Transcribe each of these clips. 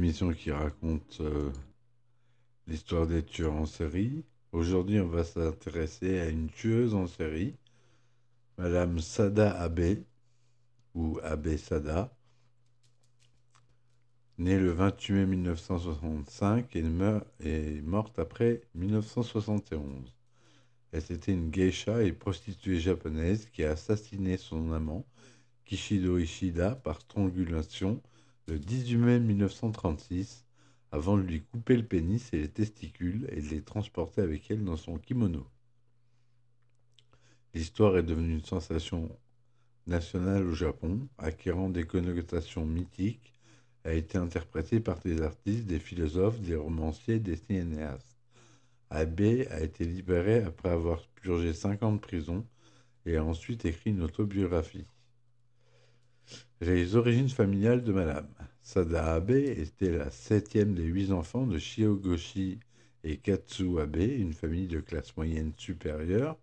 l'émission qui raconte euh, l'histoire des tueurs en série. Aujourd'hui, on va s'intéresser à une tueuse en série, Madame Sada Abe, ou Abe Sada, née le 28 mai 1965 et, meurt, et morte après 1971. Elle était une geisha et prostituée japonaise qui a assassiné son amant, Kishido Ishida, par strangulation le 18 mai 1936 avant de lui couper le pénis et les testicules et de les transporter avec elle dans son kimono. L'histoire est devenue une sensation nationale au Japon, acquérant des connotations mythiques, a été interprétée par des artistes, des philosophes, des romanciers, des cinéastes. Abe a été libéré après avoir purgé cinq ans de prison et a ensuite écrit une autobiographie. Les origines familiales de Madame. Sada Abe était la septième des huit enfants de Shiogoshi et Katsu Abe, une famille de classe moyenne supérieure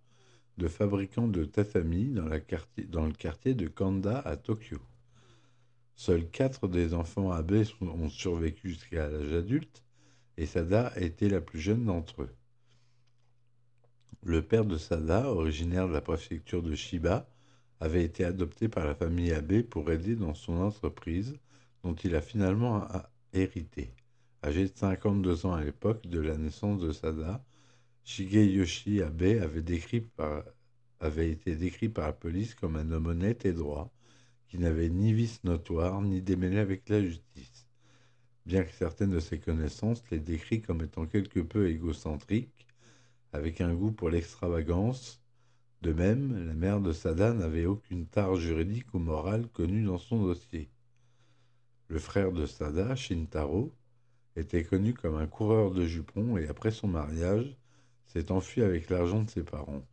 de fabricants de tatami dans, dans le quartier de Kanda à Tokyo. Seuls quatre des enfants Abe ont survécu jusqu'à l'âge adulte et Sada était la plus jeune d'entre eux. Le père de Sada, originaire de la préfecture de Shiba, avait été adopté par la famille Abe pour aider dans son entreprise dont il a finalement hérité. Âgé de 52 ans à l'époque de la naissance de Sada, Shigeyoshi Abe avait, décrit avait été décrit par la police comme un homme honnête et droit, qui n'avait ni vice notoire ni démêlé avec la justice. Bien que certaines de ses connaissances les décrivent comme étant quelque peu égocentriques, avec un goût pour l'extravagance, de même, la mère de Sada n'avait aucune tare juridique ou morale connue dans son dossier. Le frère de Sada, Shintaro, était connu comme un coureur de jupons et après son mariage, s'est enfui avec l'argent de ses parents.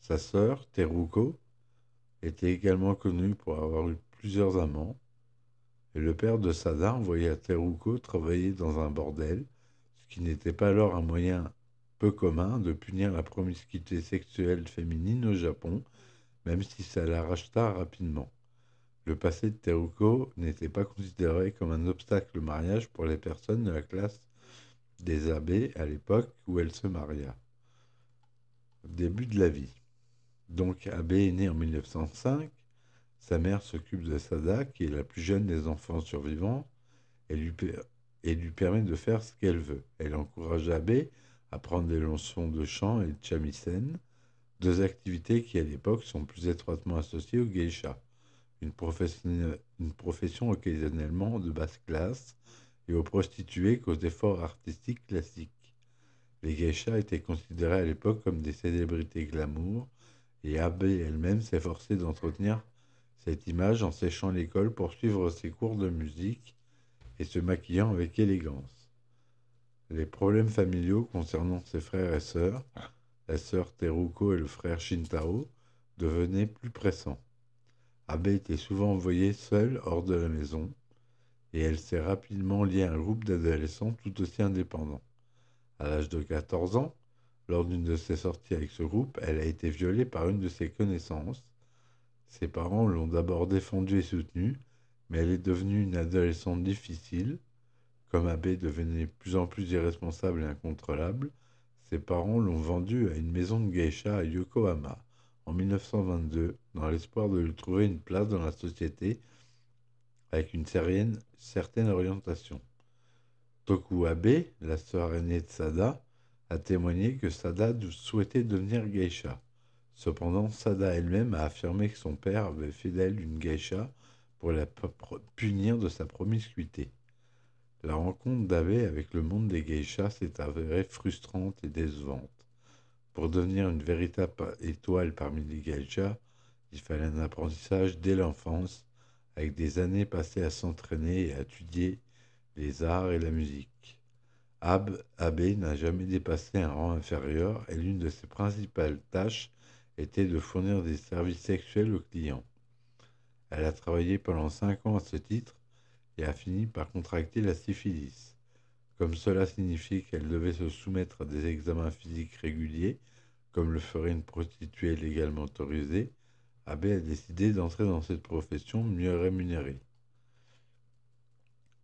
Sa sœur, Teruko, était également connue pour avoir eu plusieurs amants, et le père de Sada envoya Teruko travailler dans un bordel, ce qui n'était pas alors un moyen peu commun de punir la promiscuité sexuelle féminine au Japon, même si ça la racheta rapidement. Le passé de Teruko n'était pas considéré comme un obstacle au mariage pour les personnes de la classe des abbés à l'époque où elle se maria. Début de la vie. Donc Abbé est né en 1905. Sa mère s'occupe de Sada, qui est la plus jeune des enfants survivants, et lui, et lui permet de faire ce qu'elle veut. Elle encourage Abbé à prendre des leçons de chant et de shamisen, deux activités qui à l'époque sont plus étroitement associées au geisha, une profession, une profession occasionnellement de basse classe, et aux prostituées qu'aux efforts artistiques classiques. Les geishas étaient considérées à l'époque comme des célébrités glamour, et Abe elle-même s'efforçait d'entretenir cette image en séchant l'école pour suivre ses cours de musique et se maquillant avec élégance. Les problèmes familiaux concernant ses frères et sœurs, la sœur Teruko et le frère Shintao, devenaient plus pressants. Abe était souvent envoyée seule hors de la maison, et elle s'est rapidement liée à un groupe d'adolescents tout aussi indépendants. À l'âge de 14 ans, lors d'une de ses sorties avec ce groupe, elle a été violée par une de ses connaissances. Ses parents l'ont d'abord défendue et soutenue, mais elle est devenue une adolescente difficile, comme Abbé devenait de plus en plus irresponsable et incontrôlable, ses parents l'ont vendu à une maison de geisha à Yokohama en 1922 dans l'espoir de lui trouver une place dans la société avec une certaine, certaine orientation. Toku Abe, la sœur aînée de Sada, a témoigné que Sada souhaitait devenir geisha. Cependant, Sada elle-même a affirmé que son père avait fait d'elle une geisha pour la punir de sa promiscuité. La rencontre d'Abe avec le monde des geishas s'est avérée frustrante et décevante. Pour devenir une véritable étoile parmi les geishas, il fallait un apprentissage dès l'enfance, avec des années passées à s'entraîner et à étudier les arts et la musique. Ab Abe n'a jamais dépassé un rang inférieur et l'une de ses principales tâches était de fournir des services sexuels aux clients. Elle a travaillé pendant cinq ans à ce titre et a fini par contracter la syphilis. Comme cela signifiait qu'elle devait se soumettre à des examens physiques réguliers, comme le ferait une prostituée légalement autorisée, Abbé a décidé d'entrer dans cette profession mieux rémunérée.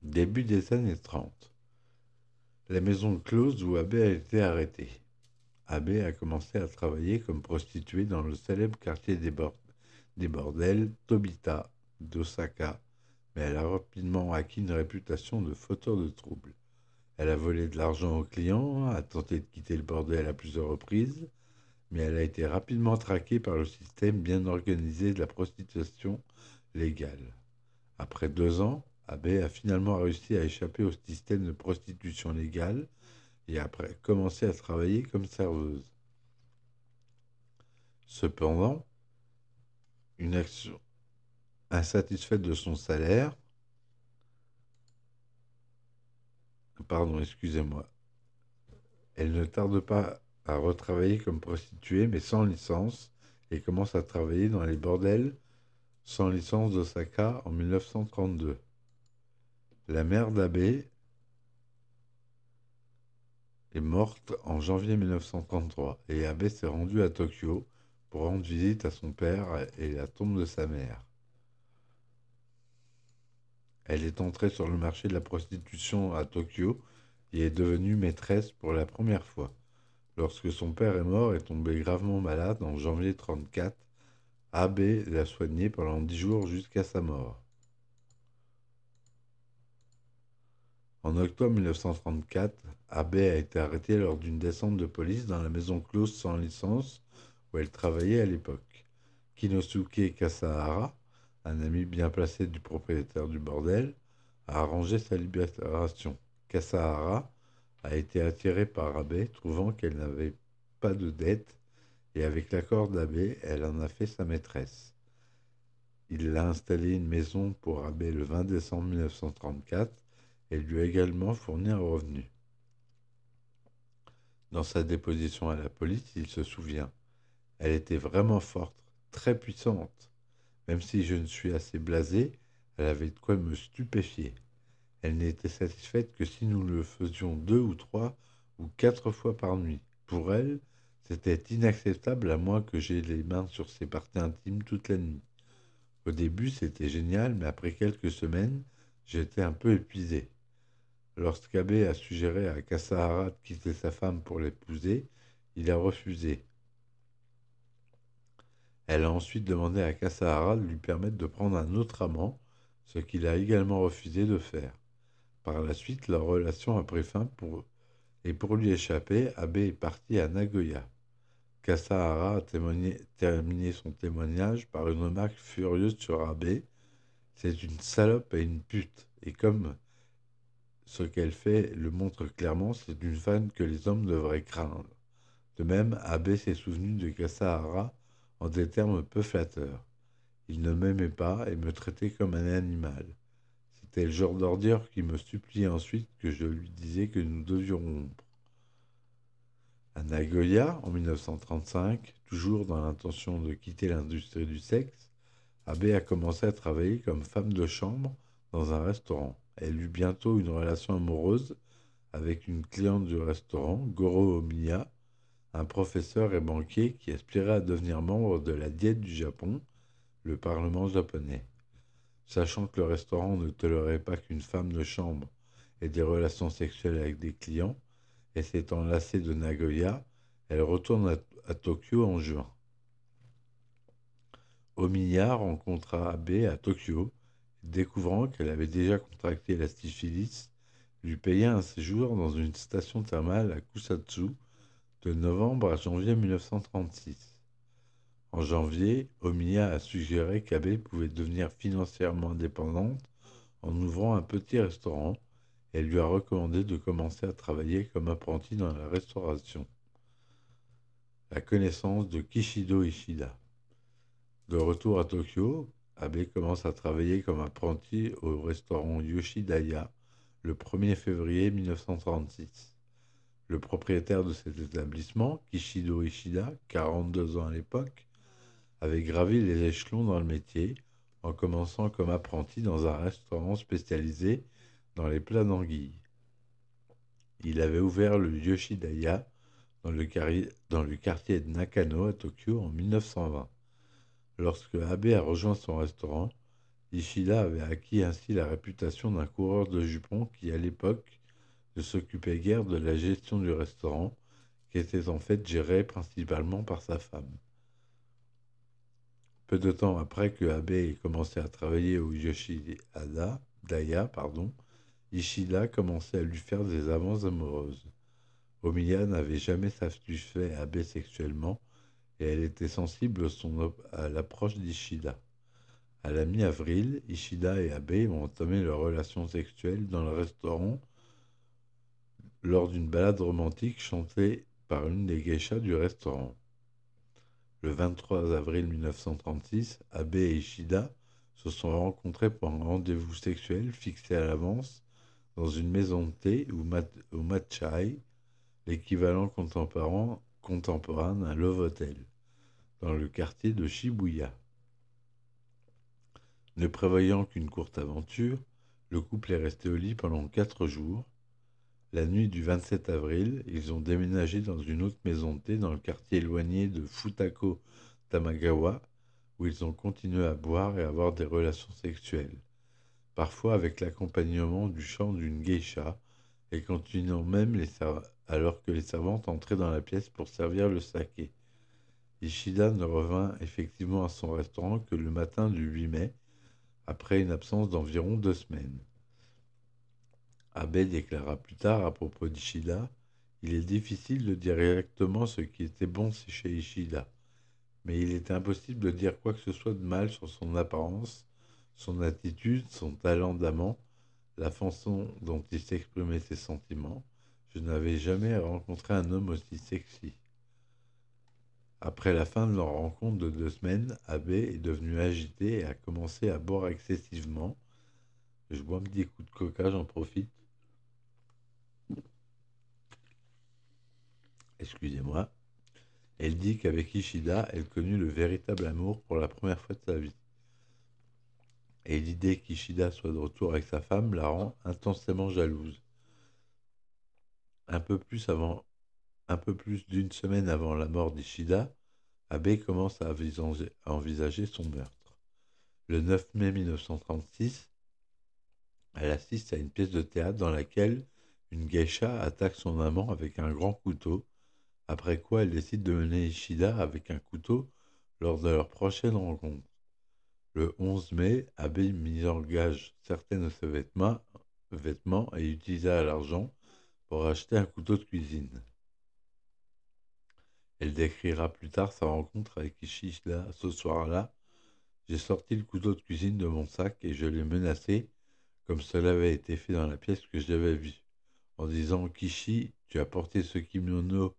Début des années 30. La maison close où Abbé a été arrêté. Abbé a commencé à travailler comme prostituée dans le célèbre quartier des, des bordels Tobita d'Osaka, mais elle a rapidement acquis une réputation de fauteur de troubles. Elle a volé de l'argent aux clients, a tenté de quitter le bordel à plusieurs reprises, mais elle a été rapidement traquée par le système bien organisé de la prostitution légale. Après deux ans, Abbé a finalement réussi à échapper au système de prostitution légale et a commencé à travailler comme serveuse. Cependant, une action insatisfaite de son salaire, pardon, excusez-moi, elle ne tarde pas à retravailler comme prostituée, mais sans licence, et commence à travailler dans les bordels sans licence d'Osaka en 1932. La mère d'Abbé est morte en janvier 1933 et Abbé s'est rendu à Tokyo pour rendre visite à son père et la tombe de sa mère. Elle est entrée sur le marché de la prostitution à Tokyo et est devenue maîtresse pour la première fois. Lorsque son père est mort et tombé gravement malade en janvier 1934, Abbé l'a soigné pendant dix jours jusqu'à sa mort. En octobre 1934, Abbé a été arrêtée lors d'une descente de police dans la maison close sans licence où elle travaillait à l'époque. Kinosuke Kasahara, un ami bien placé du propriétaire du bordel, a arrangé sa libération. Kasahara a été attirée par Abbé, trouvant qu'elle n'avait pas de dette, et avec l'accord d'Abbé, elle en a fait sa maîtresse. Il a installé une maison pour Abbé le 20 décembre 1934 et lui a également fourni un revenu. Dans sa déposition à la police, il se souvient. Elle était vraiment forte, très puissante. Même si je ne suis assez blasé, elle avait de quoi me stupéfier. Elle n'était satisfaite que si nous le faisions deux ou trois ou quatre fois par nuit. Pour elle, c'était inacceptable à moins que j'aie les mains sur ses parties intimes toute la nuit. Au début, c'était génial, mais après quelques semaines, j'étais un peu épuisé. Lorsqu'Abbé a suggéré à Kasahara de quitter sa femme pour l'épouser, il a refusé. Elle a ensuite demandé à Kasahara de lui permettre de prendre un autre amant, ce qu'il a également refusé de faire. Par la suite, leur relation a pris fin pour... et pour lui échapper, Abe est parti à Nagoya. Kasahara a terminé son témoignage par une remarque furieuse sur Abe. C'est une salope et une pute. Et comme ce qu'elle fait le montre clairement, c'est une femme que les hommes devraient craindre. De même, Abbé s'est souvenu de Kasahara en des termes peu flatteurs. Il ne m'aimait pas et me traitait comme un animal. C'était le genre d'ordure qui me suppliait ensuite que je lui disais que nous devions rompre. À Nagoya, en 1935, toujours dans l'intention de quitter l'industrie du sexe, Abbé a commencé à travailler comme femme de chambre dans un restaurant. Elle eut bientôt une relation amoureuse avec une cliente du restaurant, Goro Omiya, un professeur et banquier qui aspirait à devenir membre de la Diète du Japon, le Parlement japonais. Sachant que le restaurant ne tolérait pas qu'une femme de chambre ait des relations sexuelles avec des clients, et s'étant lassée de Nagoya, elle retourne à, Tokyo en juin. Omiya rencontra Abe à Tokyo découvrant qu'elle avait déjà contracté la syphilis, lui paya un séjour dans une station thermale à Kusatsu de novembre à janvier 1936. En janvier, Omiya a suggéré qu'Abe pouvait devenir financièrement indépendante en ouvrant un petit restaurant et lui a recommandé de commencer à travailler comme apprenti dans la restauration. La connaissance de Kishido Ishida. De retour à Tokyo, Abe commence à travailler comme apprenti au restaurant Yoshidaya le 1er février 1936. Le propriétaire de cet établissement, Kishido Ishida, 42 ans à l'époque, avait gravi les échelons dans le métier en commençant comme apprenti dans un restaurant spécialisé dans les plats d'anguilles. Il avait ouvert le Yoshidaya dans dans le quartier de Nakano à Tokyo en 1920. Lorsque Abe a rejoint son restaurant, Ishida avait acquis ainsi la réputation d'un coureur de jupons qui, à l'époque, s'occupait guère de la gestion du restaurant, qui était en fait géré principalement par sa femme. Peu de temps après que Abe ait commencé à travailler au Yoshihada, Daya, pardon, Ishida commençait à lui faire des avances amoureuses. Omiya n'avait jamais satisfait Abe sexuellement et elle était sensible à l'approche d'Ishida. À la mi-avril, Ishida et Abe ont entamé leur relation sexuelle dans le restaurant lors d'une balade romantique chantée par une des geishas du restaurant. Le 23 avril 1936, Abe et Ishida se sont rencontrés pour un rendez-vous sexuel fixé à l'avance dans une maison de thé ou, au Matchai, l'équivalent contemporain, contemporain d'un love hotel, dans le quartier de Shibuya. Ne prévoyant qu'une courte aventure, le couple est resté au lit pendant quatre jours. La nuit du 27 avril, ils ont déménagé dans une autre maison de dans le quartier éloigné de Futako Tamagawa, où ils ont continué à boire et à avoir des relations sexuelles parfois avec l'accompagnement du chant d'une geisha, et continuant même alors que les servantes entraient dans la pièce pour servir le saké. Ishida ne revint effectivement à son restaurant que le matin du 8 mai, après une absence d'environ deux semaines. Abe déclara plus tard à propos d'Ishida Il est difficile de dire exactement ce qui était bon chez Ishida, mais il est impossible de dire quoi que ce soit de mal sur son apparence son attitude, son talent d'amant, la façon dont il s'exprimait ses sentiments. Je n'avais jamais rencontré un homme aussi sexy. Après la fin de leur rencontre de deux semaines, Abbé est devenu agité et a commencé à boire excessivement. Je bois un petit coup de coca, j'en profite. Excusez-moi. Elle dit qu'avec Ishida, elle connut le véritable amour pour la première fois de sa vie et l'idée qu'Ishida soit de retour avec sa femme la rend intensément jalouse. Un peu plus d'une semaine avant la mort d'Ishida, Abe commence à envisager son meurtre. Le 9 mai 1936, elle assiste à une pièce de théâtre dans laquelle une geisha attaque son amant avec un grand couteau, après quoi elle décide de mener Ishida avec un couteau lors de leur prochaine rencontre. Le 11 mai, Abbé mit en gage certains de ses vêtements, vêtements et utilisa l'argent pour acheter un couteau de cuisine. Elle décrira plus tard sa rencontre avec Ishida ce soir-là. J'ai sorti le couteau de cuisine de mon sac et je l'ai menacé, comme cela avait été fait dans la pièce que j'avais vue, en disant Kishi, tu as porté ce kimono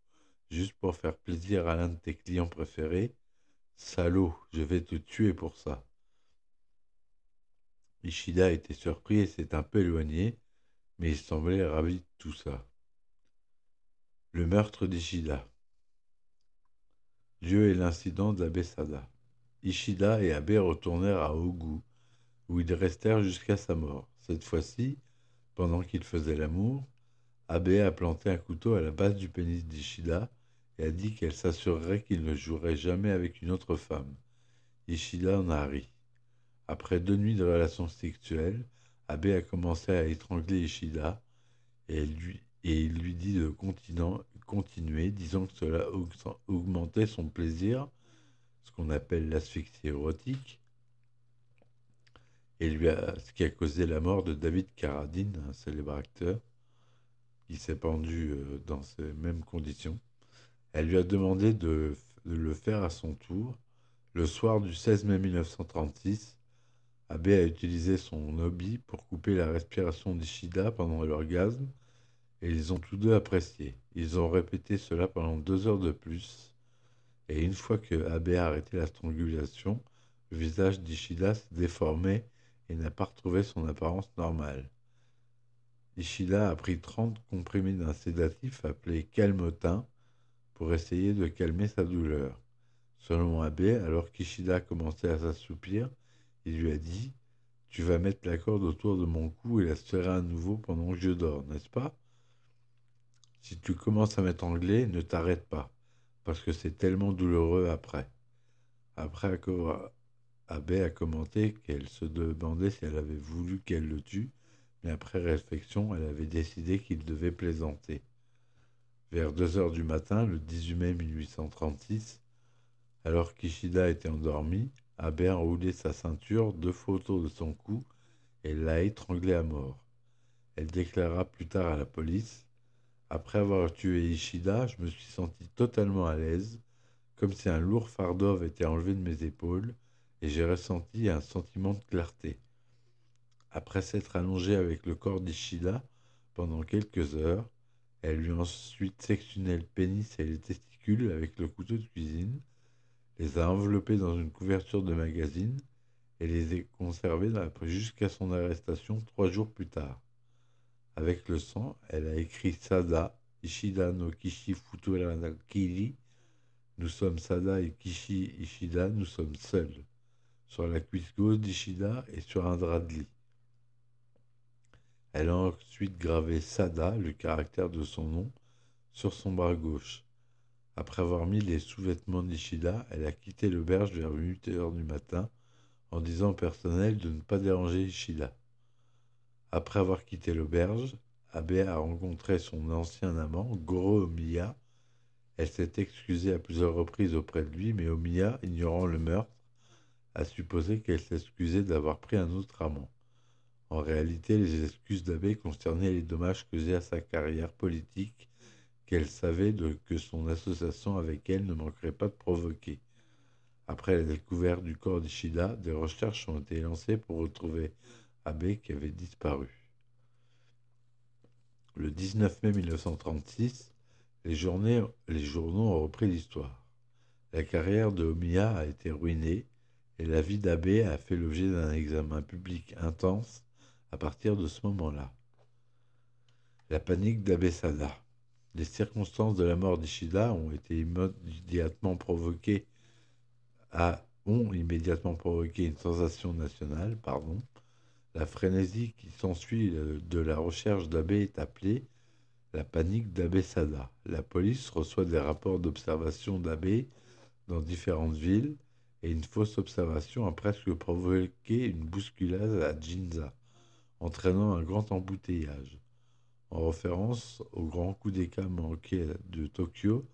juste pour faire plaisir à l'un de tes clients préférés. Salaud, je vais te tuer pour ça. Ishida était surpris et s'est un peu éloigné, mais il semblait ravi de tout ça. Le meurtre d'Ishida. Dieu et l'incident de la Sada. Ishida et Abe retournèrent à Ogu, où ils restèrent jusqu'à sa mort. Cette fois-ci, pendant qu'ils faisaient l'amour, Abe a planté un couteau à la base du pénis d'Ishida et a dit qu'elle s'assurerait qu'il ne jouerait jamais avec une autre femme. Ishida en a ri. Après deux nuits de relations sexuelles, Abe a commencé à étrangler Ishida et, il lui dit de continuer, disant que cela augmentait son plaisir, ce qu'on appelle l'asphyxie érotique, et lui a, ce qui a causé la mort de David Carradine, un célèbre acteur, qui s'est pendu euh, dans ces mêmes conditions. Elle lui a demandé de le faire à son tour le soir du 16 mai 1936 Abe a utilisé son hobby pour couper la respiration d'Ishida pendant l'orgasme et ils ont tous deux apprécié. Ils ont répété cela pendant deux heures de plus et une fois que Abe a arrêté la strangulation, le visage d'Ishida s'est déformé et n'a pas retrouvé son apparence normale. Ishida a pris 30 comprimés d'un sédatif appelé calmotin pour essayer de calmer sa douleur. Selon Abe, alors qu'Ishida commençait à s'assoupir, il lui a dit Tu vas mettre la corde autour de mon cou et la serrer à nouveau pendant que je dors, n'est-ce pas? Si tu commences à m'étrangler, ne t'arrête pas, parce que c'est tellement douloureux après. Après Abe a commenté qu'elle se demandait si elle avait voulu qu'elle le tue, mais après réflexion, elle avait décidé qu'il devait plaisanter. Vers deux heures du matin, le 18 mai 1836, alors qu'Ishida était endormi, Abe a roulé sa ceinture, deux photos de son cou, et l'a étranglé à mort. Elle déclara plus tard à la police Après avoir tué Ishida, je me suis senti totalement à l'aise, comme si un lourd fardeau avait été enlevé de mes épaules, et j'ai ressenti un sentiment de clarté. Après s'être allongée avec le corps d'Ishida pendant quelques heures, elle lui a ensuite sectionné le pénis et les testicules avec le couteau de cuisine, les a enveloppés dans une couverture de magazine et les a conservés jusqu'à son arrestation trois jours plus tard. Avec le sang, elle a écrit Sada, Ishida no Kishi Futura Kiri. Nous sommes Sada et Kishi Ishida, nous sommes seuls. Sur la cuisse gauche d'Ishida et sur un drap de lit. Elle a ensuite gravé Sada, le caractère de son nom, sur son bras gauche. Après avoir mis les sous-vêtements d'Ishida, elle a quitté l'auberge vers 8 heures du matin en disant au personnel de ne pas déranger Ishida. Après avoir quitté l'auberge, Abe a rencontré son ancien amant, Goro Omiya. Elle s'est excusée à plusieurs reprises auprès de lui, mais Omiya, ignorant le meurtre, a supposé qu'elle s'excusait d'avoir pris un autre amant. En réalité, les excuses d'Abbé concernaient les dommages causés à sa carrière politique qu'elle savait que son association avec elle ne manquerait pas de provoquer. Après la découverte du corps d'Ishida, des recherches ont été lancées pour retrouver Abbé qui avait disparu. Le 19 mai 1936, les, les journaux ont repris l'histoire. La carrière de Omiya a été ruinée et la vie d'Abbé a fait l'objet d'un examen public intense à partir de ce moment-là. La panique d'Abesada. Les circonstances de la mort d'Ishida ont été immédiatement provoquées ont immédiatement provoqué une sensation nationale, pardon. La frénésie qui s'ensuit euh, de la recherche d'Abbé est appelée la panique d'Abesada. La police reçoit des rapports d'observation d'Abbé dans différentes villes et une fausse observation a presque provoqué une bousculade à Ginza entraînant un grand embouteillage. En référence au grand coup d'éclat manqué de Tokyo,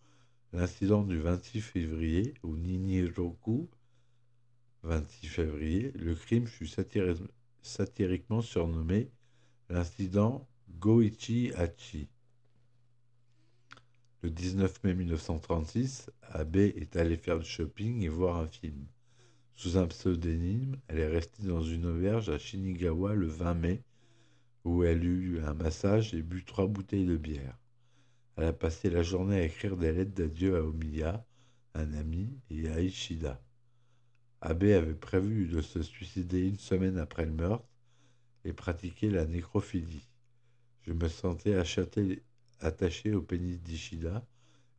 l'incident du 26 février, au Niniroku, 26 février, le crime fut satiriquement surnommé l'incident Goichi Hachi. Le 19 mai 1936, Abe est allée faire du shopping et voir un film. Sous un pseudonyme, elle est restée dans une auberge à Shinigawa le 20 mai, où elle eut un massage et bu trois bouteilles de bière. Elle a passé la journée à écrire des lettres d'adieu à Omiya, un ami, et à Ishida. Abe avait prévu de se suicider une semaine après le meurtre et pratiquer la nécrophilie. Je me sentais attaché au pénis d'Ishida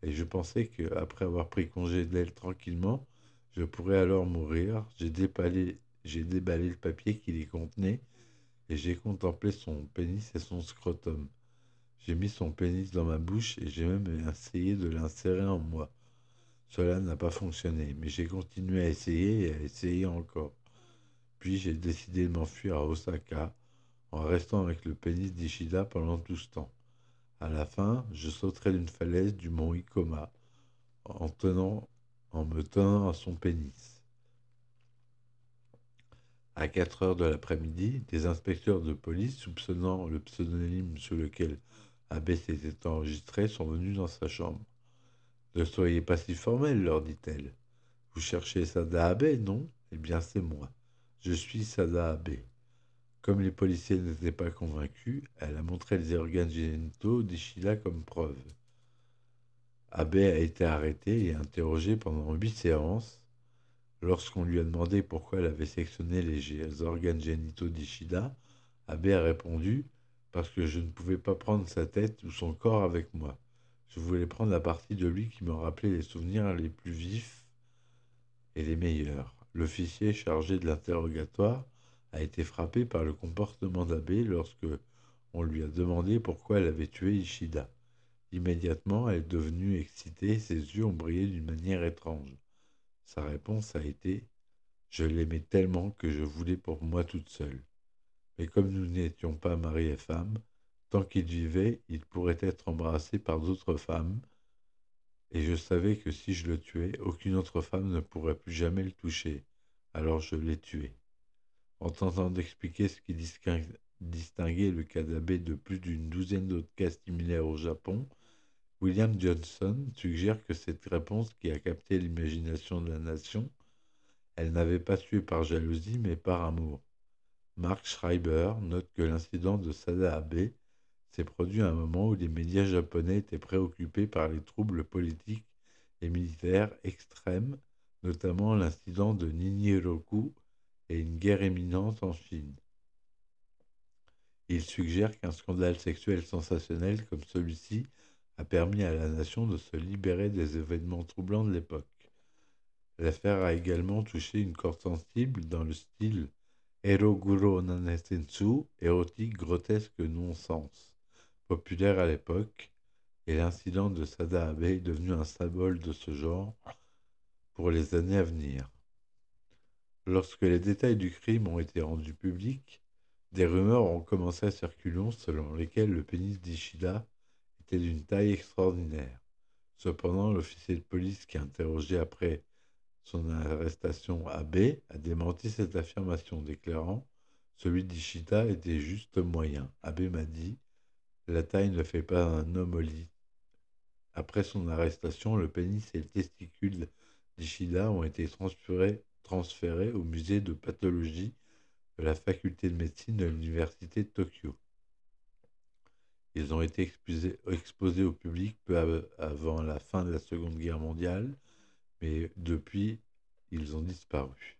et je pensais que, après avoir pris congé d'elle tranquillement, je pourrais alors mourir. J'ai déballé, le papier qui les contenait et j'ai contemplé son pénis et son scrotum. J'ai mis son pénis dans ma bouche et j'ai même essayé de l'insérer en moi. Cela n'a pas fonctionné, mais j'ai continué à essayer et à essayer encore. Puis j'ai décidé de m'enfuir à Osaka en restant avec le pénis d'Ishida pendant tout ce temps. À la fin, je sauterai d'une falaise du mont Ikoma en tenant en me tenant à son pénis. À 4 heures de l'après-midi, des inspecteurs de police, soupçonnant le pseudonyme sous lequel Abbé s'était enregistré, sont venus dans sa chambre. Ne soyez pas si formel, leur dit-elle. Vous cherchez Sada Abbé, non? Eh bien, c'est moi. Je suis Sada Abbé. Comme les policiers n'étaient pas convaincus, elle a montré les organes génitaux d'Ishida comme preuve. Abbé a été arrêté et interrogé pendant huit séances. Lorsqu'on lui a demandé pourquoi elle avait sectionné les organes génitaux d'Ishida, Abbé a répondu Parce que je ne pouvais pas prendre sa tête ou son corps avec moi. Je voulais prendre la partie de lui qui me rappelait les souvenirs les plus vifs et les meilleurs. L'officier chargé de l'interrogatoire a été frappé par le comportement d'Abbé lorsque on lui a demandé pourquoi elle avait tué Ishida. Immédiatement, elle est devenue excitée, ses yeux ont brillé d'une manière étrange. Sa réponse a été Je l'aimais tellement que je voulais pour moi toute seule. Mais comme nous n'étions pas mari et femme, tant qu'il vivait, il pourrait être embrassé par d'autres femmes, et je savais que si je le tuais, aucune autre femme ne pourrait plus jamais le toucher. Alors je l'ai tué. En tentant d'expliquer ce qui distinguait le cas d'abbé de plus d'une douzaine d'autres cas similaires au Japon, William Johnson suggère que cette réponse qui a capté l'imagination de la nation, elle n'avait pas tué par jalousie mais par amour. Mark Schreiber note que l'incident de Sada Abe s'est produit à un moment où les médias japonais étaient préoccupés par les troubles politiques et militaires extrêmes, notamment l'incident de Ninjiroku et une guerre imminente en Chine. Il suggère qu'un scandale sexuel sensationnel comme celui-ci a permis à la nation de se libérer des événements troublants de l'époque. L'affaire a également touché une corde sensible dans le style Eroguro Nanesensu, érotique, grotesque, non-sens populaire à l'époque, et l'incident de Sada Abe est devenu un symbole de ce genre pour les années à venir. Lorsque les détails du crime ont été rendus publics, des rumeurs ont commencé à circuler selon lesquelles le pénis d'Ishida d'une taille extraordinaire. Cependant, l'officier de police qui a interrogé après son arrestation Abe a démenti cette affirmation, déclarant Celui d'Ishida était juste moyen. Abe m'a dit la taille ne fait pas un homme au lit. Après son arrestation, le pénis et le testicule d'Ishida ont été transférés, au musée de pathologie de la faculté de médecine de l'université de Tokyo. Ils ont été exposés, au public peu avant la fin de la Seconde Guerre mondiale, mais depuis, ils ont disparu.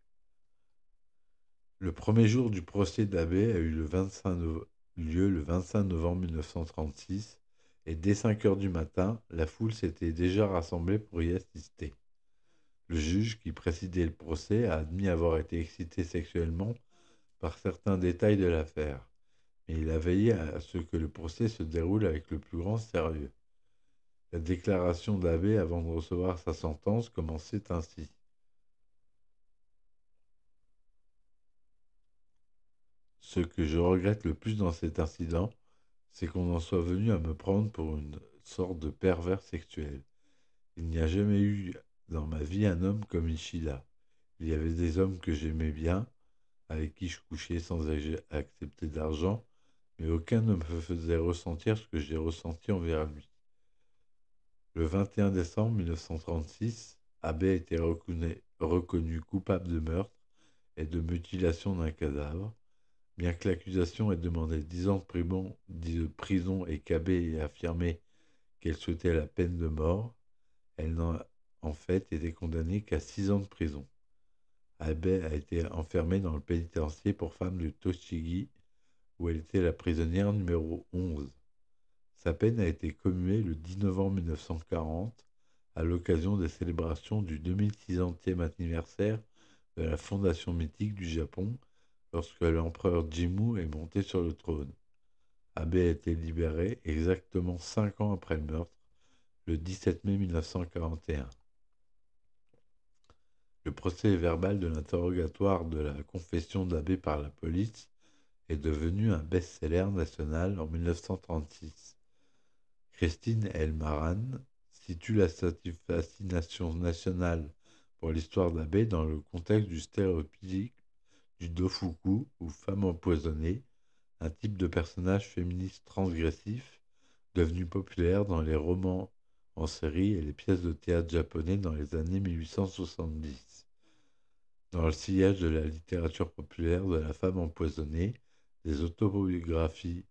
Le premier jour du procès d'Abe a eu le 25 novembre lieu le 25 novembre 1936, et dès 5 heures du matin, la foule s'était déjà rassemblée pour y assister. Le juge qui présidait le procès a admis avoir été excité sexuellement par certains détails de l'affaire, mais il a veillé à ce que le procès se déroule avec le plus grand sérieux. La déclaration d'Abbé avant de recevoir sa sentence commençait ainsi. Ce que je regrette le plus dans cet incident, c'est qu'on en soit venu à me prendre pour une sorte de pervers sexuel. Il n'y a jamais eu dans ma vie un homme comme Ishida. Il y avait des hommes que j'aimais bien, avec qui je couchais sans accepter d'argent, mais aucun ne me faisait ressentir ce que j'ai ressenti envers lui. Le 21 décembre 1936, Abbé a été reconnu coupable de meurtre et de mutilation d'un cadavre, Bien que l'accusation ait demandé dix ans de prison et qu'Abbé ait affirmé qu'elle souhaitait la peine de mort, elle n'a en fait été condamnée qu'à six ans de prison. Abbé a été enfermée dans le pénitencier pour femmes de Toshigi, où elle était la prisonnière numéro 11. Sa peine a été commuée le 10 novembre 1940 à l'occasion des célébrations du 2600e anniversaire de la fondation mythique du Japon lorsque l'empereur Jimmu est monté sur le trône. Abe a été libéré exactement cinq ans après le meurtre, le 17 mai 1941. Le procès verbal de l'interrogatoire de la confession d'Abbé par la police est devenu un best-seller national en 1936. Christine Elmaran situe la fascination nationale pour l'histoire d'Abbé dans le contexte du stéréotype du dofuku ou femme empoisonnée, un type de personnage féministe transgressif devenu populaire dans les romans en série et les pièces de théâtre japonais dans les années 1870. Dans le sillage de la littérature populaire de la femme empoisonnée, des autobiographies,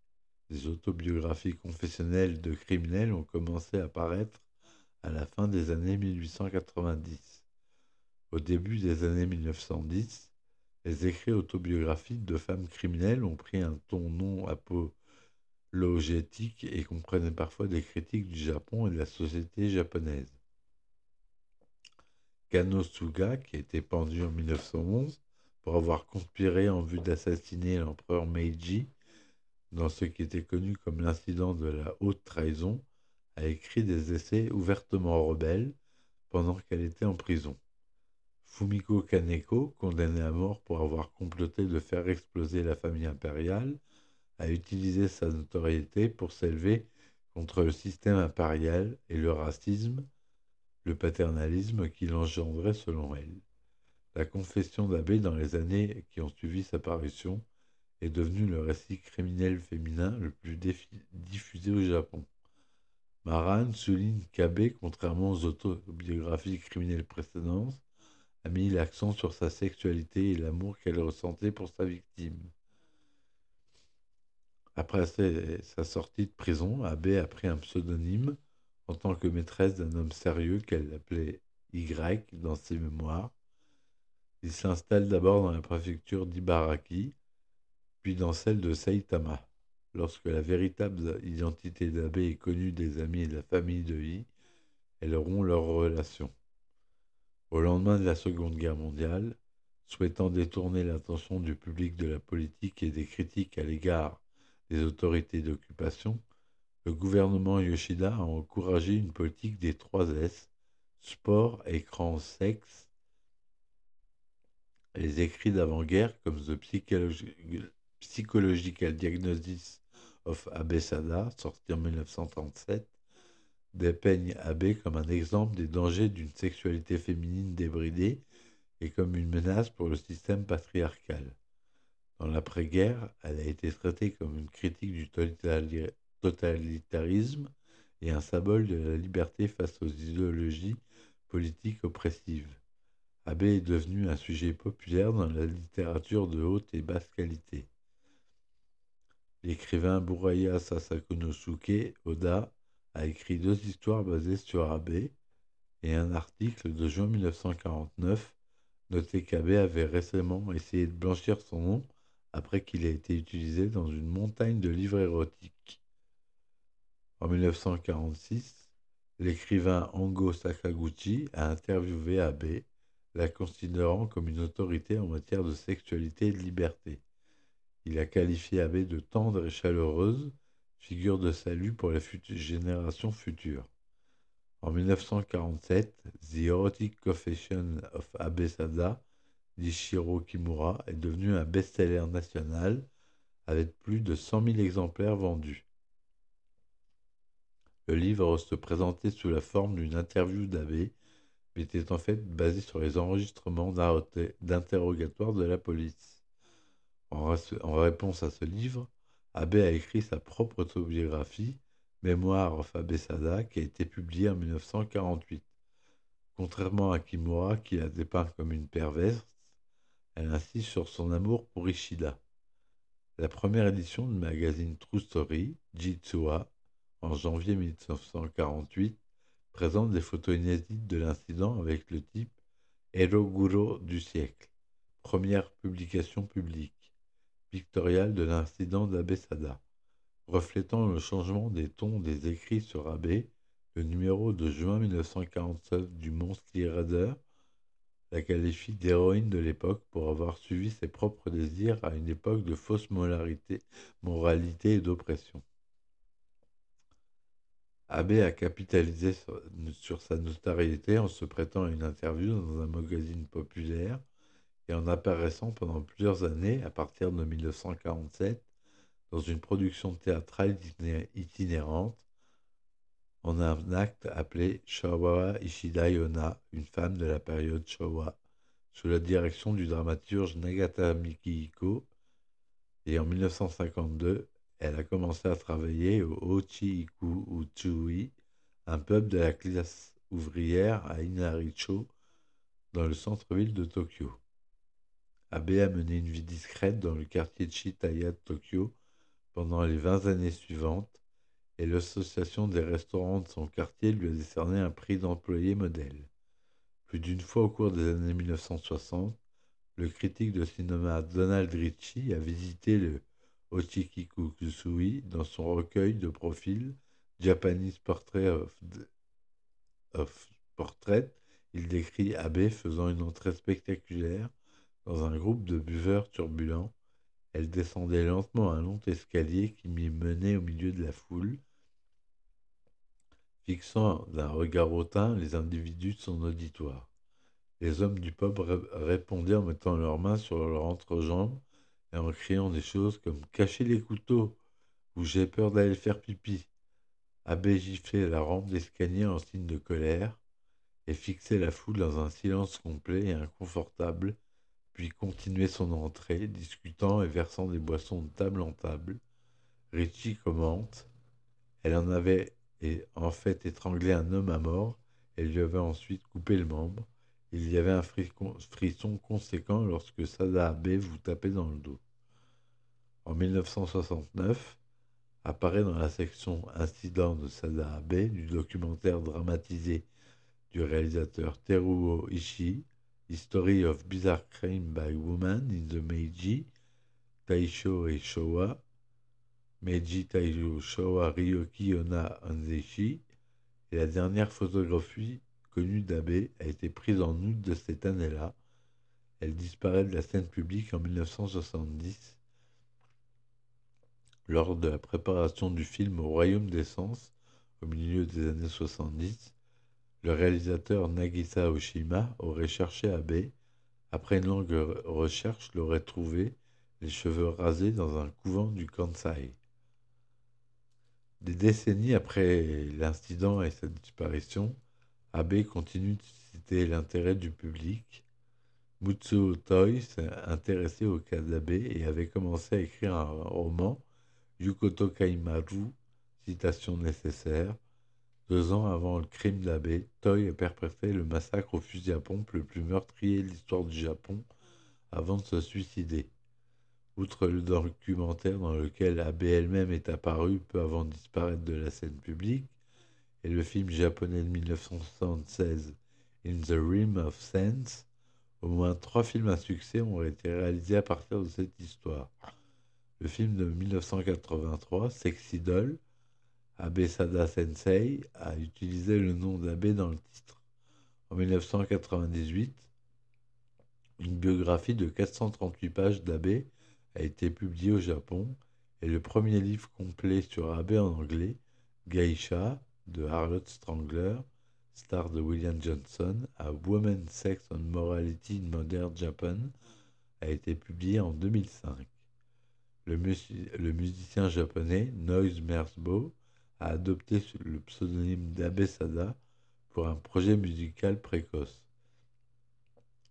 confessionnelles de criminels ont commencé à apparaître à la fin des années 1890. Au début des années 1910, les écrits autobiographiques de femmes criminelles ont pris un ton non apologétique et comprenaient parfois des critiques du Japon et de la société japonaise. Kano Suga, qui a été pendu en 1911 pour avoir conspiré en vue d'assassiner l'empereur Meiji, dans ce qui était connu comme l'incident de la haute trahison, a écrit des essais ouvertement rebelles pendant qu'elle était en prison. Fumiko Kaneko, condamné à mort pour avoir comploté de faire exploser la famille impériale, a utilisé sa notoriété pour s'élever contre le système impérial et le racisme, le paternalisme qu'il engendrait selon elle. La confession d'Abbé dans les années qui ont suivi sa parution est devenue le récit criminel féminin le plus diffusé au Japon. Maran souligne qu'Abbé, contrairement aux autobiographies criminelles précédentes, a mis l'accent sur sa sexualité et l'amour qu'elle ressentait pour sa victime. Après sa sortie de prison, Abbé a pris un pseudonyme en tant que maîtresse d'un homme sérieux qu'elle appelait Y dans ses mémoires. Il s'installe d'abord dans la préfecture d'Ibaraki, puis dans celle de Saitama. Lorsque la véritable identité d'Abbé est connue des amis et de la famille de I, elles rompt leur relation. Au lendemain de la Seconde Guerre mondiale, souhaitant détourner l'attention du public de la politique et des critiques à l'égard des autorités d'occupation, le gouvernement Yoshida a encouragé une politique des trois S, sport, écran, sexe. Les écrits d'avant-guerre, comme The Psychological Diagnosis of Abesada, sorti en 1937, dépeignent Abe comme un exemple des dangers d'une sexualité féminine débridée et comme une menace pour le système patriarcal. Dans l'après-guerre, elle a été traitée comme une critique du totalitarisme et un symbole de la liberté face aux idéologies politiques oppressives. Abe est devenu un sujet populaire dans la littérature de haute et basse qualité. L'écrivain Buraya Sasakonosuke Oda a écrit deux histoires basées sur Abe et un article de juin 1949 noté qu'Abe avait récemment essayé de blanchir son nom après qu'il ait été utilisé dans une montagne de livres érotiques. En 1946, l'écrivain Ango Sakaguchi a interviewé Abe, la considérant comme une autorité en matière de sexualité et de liberté. Il a qualifié Abe de tendre et chaleureuse, figure de salut pour les générations futures. En 1947, The Erotic Confession of Abe Sada d'Ishiro Kimura est devenu un best-seller national avec plus de 100 000 exemplaires vendus. Le livre se présentait sous la forme d'une interview mais était en fait basé sur les enregistrements d'interrogatoire de la police. En, réponse à ce livre, Abe a écrit sa propre autobiographie, Mémoire of Abe Sada, qui a été publiée en 1948. Contrairement à Kimura, qui la dépeint comme une perverse, elle insiste sur son amour pour Ishida. La première édition du magazine True Story, Jitsuwa, en janvier 1948, présente des photos inédites de l'incident avec le type Eroguro du siècle, première publication publique, pictoriale de l'incident d'Abesada, reflétant le changement des tons des écrits sur Abe, le numéro de juin 1947 du Monthly Reader la qualifie d'héroïne de l'époque pour avoir suivi ses propres désirs à une époque de fausse moralité, moralité et d'oppression. Abbé a capitalisé sur, sa notoriété en se prêtant à une interview dans un magazine populaire et en apparaissant pendant plusieurs années, à partir de 1947, dans une production théâtrale itinérante en un acte appelé Shawa Ishida Yona, une femme de la période Showa, sous la direction du dramaturge Nagata Mikihiko. Et en 1952, elle a commencé à travailler au Ochi-iku un pub de la classe ouvrière à Inaricho, dans le centre-ville de Tokyo. Abe a mené une vie discrète dans le quartier de Shitaya de Tokyo pendant les 20 années suivantes et l'association des restaurants de son quartier lui a décerné un prix d'employé modèle. Plus d'une fois au cours des années 1960, le critique de cinéma Donald Ritchie a visité le Ochikikusui dans son recueil de profils Japanese Portrait. Il décrit Abe faisant une entrée spectaculaire dans un groupe de buveurs turbulents. Elle descendait lentement un long escalier qui m'y menait au milieu de la foule, fixant d'un regard hautain les individus de son auditoire. Les hommes du pub répondaient en mettant leurs mains sur leur entrejambe et en criant des choses comme Cachez les couteaux ou J'ai peur d'aller faire pipi. Abbé giflait la rampe d'escalier en signe de colère et fixait la foule dans un silence complet et inconfortable, puis continuait son entrée, discutant et versant des boissons de table en table. Richie commente Elle en avait en fait étranglé un homme à mort et lui avait ensuite coupé le membre. Il y avait un frisson conséquent lorsque Sada Abe vous tapait dans le dos. En 1969, apparaît dans la section Incident de Sada Abe du documentaire dramatisé du réalisateur Teruo Ishii, History of Bizarre Crime by Woman in the Meiji, Taisho et Meiji Taisho Showa Ryoki Ona Anzeshi, et la dernière photographie connue a été prise en août de cette année-là. Elle disparaît de la scène publique en 1970 lors de la préparation du film Au Royaume des Sens, au milieu des années 70. Le réalisateur Nagisa Oshima aurait cherché Abe. Après une longue recherche, l'aurait trouvé, les cheveux rasés, dans un couvent du Kansai. Des décennies après l'incident et sa disparition, Abe continue de susciter l'intérêt du public. Mutsuo Toi s'est intéressé au cas d'Abe et avait commencé à écrire un roman, Yukoto Kaimaru, citation nécessaire. Deux ans avant le crime d'Abe, Toi a perpétré le massacre au fusil à pompe le plus meurtrier de l'histoire du Japon avant de se suicider. Outre le documentaire dans lequel Abe elle-même est apparue peu avant de disparaître de la scène publique, et le film japonais de 1976 In the Rim of Sense, au moins trois films à succès ont été réalisés à partir de cette histoire. Le film de 1983, Sexy Doll, Abe Sada Sensei, a utilisé le nom d'Abe dans le titre. En 1998, une biographie de 438 pages d'Abe a été publié au Japon et le premier livre complet sur Abe en anglais, Geisha, de Harlotte Strangler, star de William Johnson, A Woman's Sex and Morality in Modern Japan, a été publié en 2005. Le, le musicien japonais Noise Mersbo a adopté le pseudonyme d'Abe Sada pour un projet musical précoce.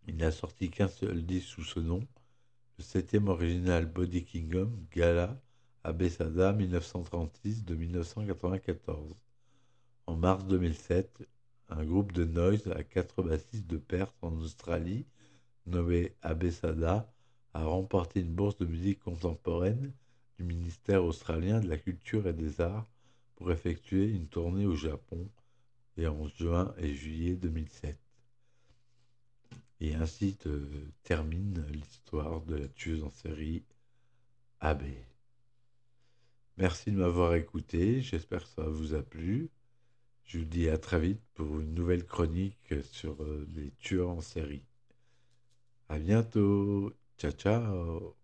Il n'a sorti qu'un seul disque sous ce nom, le septième original Body Kingdom, Gala, Abesada 1936 de 1994. En mars 2007, un groupe de noise à quatre bassistes de Perth en Australie, nommé Abesada, a remporté une bourse de musique contemporaine du ministère australien de la Culture et des Arts pour effectuer une tournée au Japon en juin et juillet 2007. Et ainsi termine l'histoire de la tueuse en série AB. Merci de m'avoir écouté, j'espère que ça vous a plu. Je vous dis à très vite pour une nouvelle chronique sur euh, les tueurs en série. À bientôt. Ciao ciao.